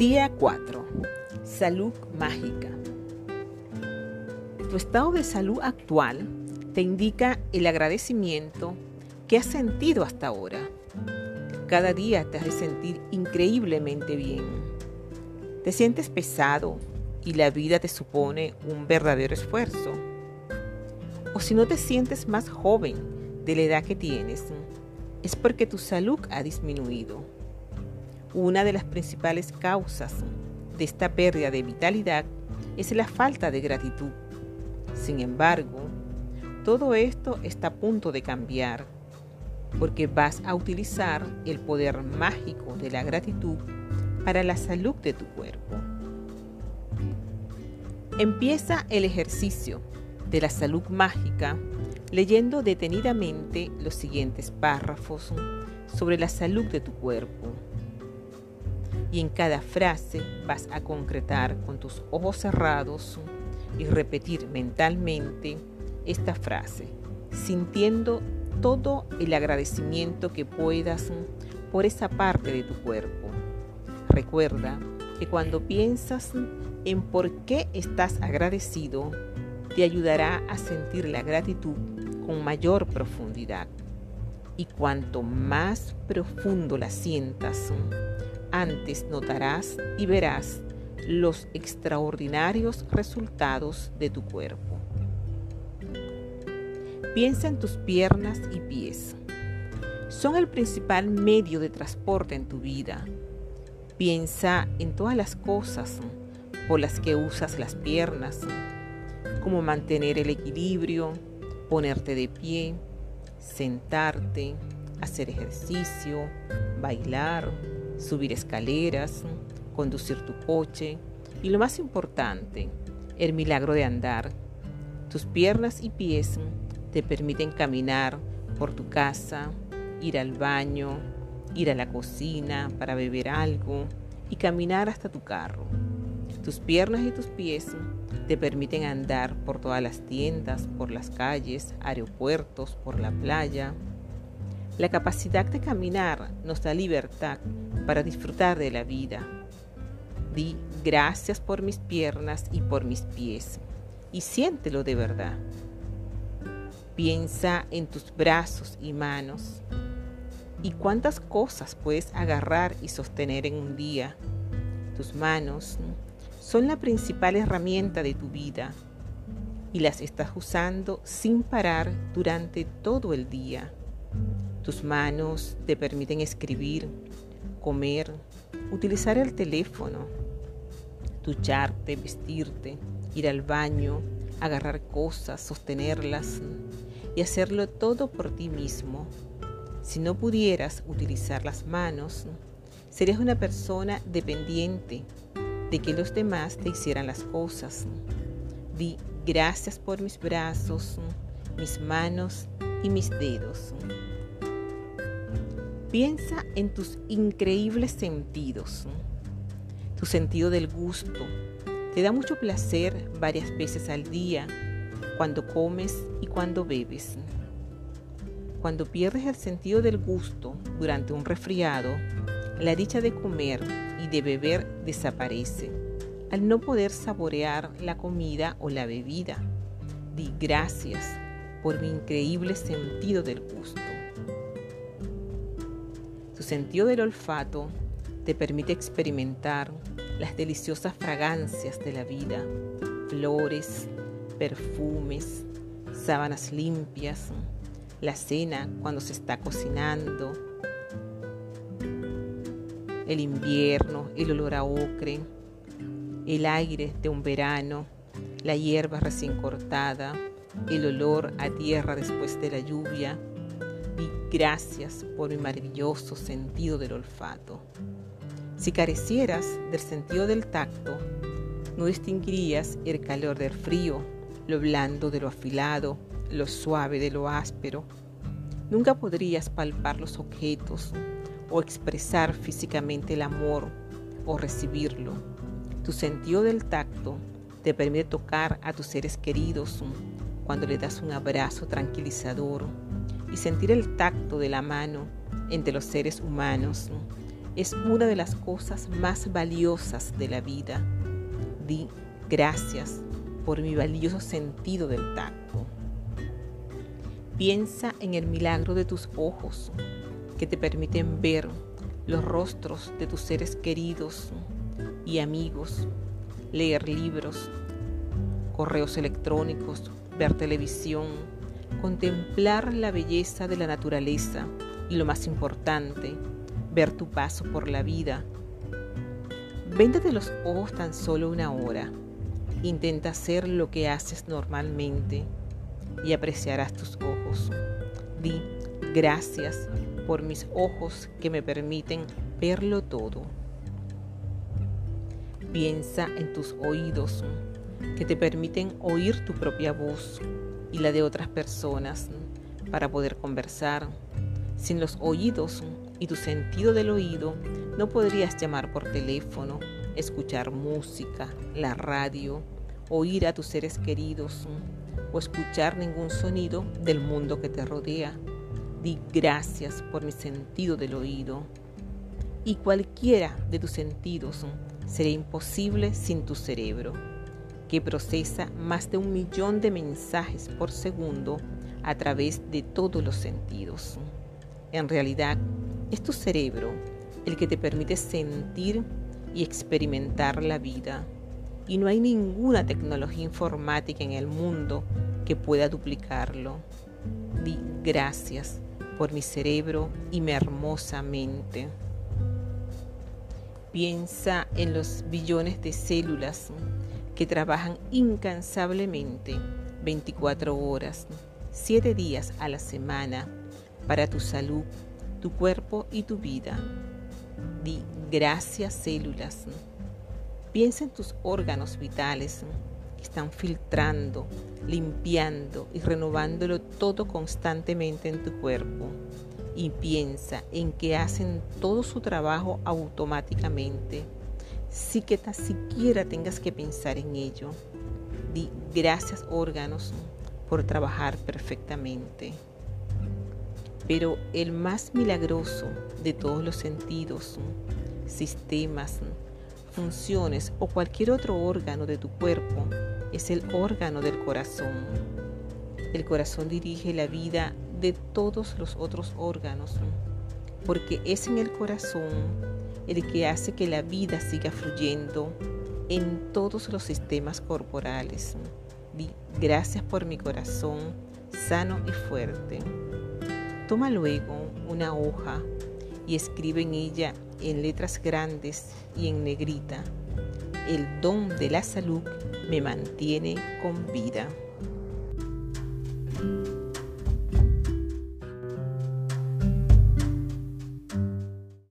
Día 4. Salud mágica. Tu estado de salud actual te indica el agradecimiento que has sentido hasta ahora. Cada día te hace sentir increíblemente bien. Te sientes pesado y la vida te supone un verdadero esfuerzo. O si no te sientes más joven de la edad que tienes, es porque tu salud ha disminuido. Una de las principales causas de esta pérdida de vitalidad es la falta de gratitud. Sin embargo, todo esto está a punto de cambiar porque vas a utilizar el poder mágico de la gratitud para la salud de tu cuerpo. Empieza el ejercicio de la salud mágica leyendo detenidamente los siguientes párrafos sobre la salud de tu cuerpo. Y en cada frase vas a concretar con tus ojos cerrados y repetir mentalmente esta frase, sintiendo todo el agradecimiento que puedas por esa parte de tu cuerpo. Recuerda que cuando piensas en por qué estás agradecido, te ayudará a sentir la gratitud con mayor profundidad. Y cuanto más profundo la sientas, antes notarás y verás los extraordinarios resultados de tu cuerpo. Piensa en tus piernas y pies. Son el principal medio de transporte en tu vida. Piensa en todas las cosas por las que usas las piernas, como mantener el equilibrio, ponerte de pie, sentarte, hacer ejercicio, bailar, subir escaleras, conducir tu coche y lo más importante, el milagro de andar. Tus piernas y pies te permiten caminar por tu casa, ir al baño, ir a la cocina para beber algo y caminar hasta tu carro. Tus piernas y tus pies te permiten andar por todas las tiendas, por las calles, aeropuertos, por la playa. La capacidad de caminar nos da libertad para disfrutar de la vida. Di gracias por mis piernas y por mis pies y siéntelo de verdad. Piensa en tus brazos y manos y cuántas cosas puedes agarrar y sostener en un día. Tus manos son la principal herramienta de tu vida y las estás usando sin parar durante todo el día. Tus manos te permiten escribir, comer, utilizar el teléfono, ducharte, vestirte, ir al baño, agarrar cosas, sostenerlas y hacerlo todo por ti mismo. Si no pudieras utilizar las manos, serías una persona dependiente de que los demás te hicieran las cosas. Di gracias por mis brazos, mis manos y mis dedos. Piensa en tus increíbles sentidos. Tu sentido del gusto. Te da mucho placer varias veces al día, cuando comes y cuando bebes. Cuando pierdes el sentido del gusto durante un resfriado, la dicha de comer y de beber desaparece al no poder saborear la comida o la bebida. Di gracias por mi increíble sentido del gusto. Sentido del olfato te permite experimentar las deliciosas fragancias de la vida, flores, perfumes, sábanas limpias, la cena cuando se está cocinando, el invierno, el olor a ocre, el aire de un verano, la hierba recién cortada, el olor a tierra después de la lluvia. Gracias por mi maravilloso sentido del olfato. Si carecieras del sentido del tacto, no distinguirías el calor del frío, lo blando de lo afilado, lo suave de lo áspero. Nunca podrías palpar los objetos, o expresar físicamente el amor o recibirlo. Tu sentido del tacto te permite tocar a tus seres queridos cuando le das un abrazo tranquilizador y sentir el tacto de la mano entre los seres humanos es una de las cosas más valiosas de la vida. Di gracias por mi valioso sentido del tacto. Piensa en el milagro de tus ojos que te permiten ver los rostros de tus seres queridos y amigos, leer libros, correos electrónicos, ver televisión, contemplar la belleza de la naturaleza y lo más importante, ver tu paso por la vida. Véndete los ojos tan solo una hora. Intenta hacer lo que haces normalmente y apreciarás tus ojos. Di gracias por mis ojos que me permiten verlo todo. Piensa en tus oídos que te permiten oír tu propia voz y la de otras personas para poder conversar. Sin los oídos y tu sentido del oído, no podrías llamar por teléfono, escuchar música, la radio, oír a tus seres queridos o escuchar ningún sonido del mundo que te rodea. Di gracias por mi sentido del oído. Y cualquiera de tus sentidos sería imposible sin tu cerebro, que procesa más de un millón de mensajes por segundo a través de todos los sentidos. En realidad, es tu cerebro el que te permite sentir y experimentar la vida. Y no hay ninguna tecnología informática en el mundo que pueda duplicarlo. Di gracias por mi cerebro y mi hermosa mente. Piensa en los billones de células que trabajan incansablemente 24 horas, 7 días a la semana para tu salud, tu cuerpo y tu vida. Di gracias células. Piensa en tus órganos vitales que están filtrando, limpiando y renovándolo todo constantemente en tu cuerpo y piensa en que hacen todo su trabajo automáticamente, sin que tan siquiera tengas que pensar en ello. Di gracias órganos por trabajar perfectamente. Pero el más milagroso de todos los sentidos, sistemas, funciones o cualquier otro órgano de tu cuerpo es el órgano del corazón. El corazón dirige la vida de todos los otros órganos, porque es en el corazón el que hace que la vida siga fluyendo en todos los sistemas corporales. Gracias por mi corazón sano y fuerte. Toma luego una hoja y escribe en ella en letras grandes y en negrita. El don de la salud me mantiene con vida.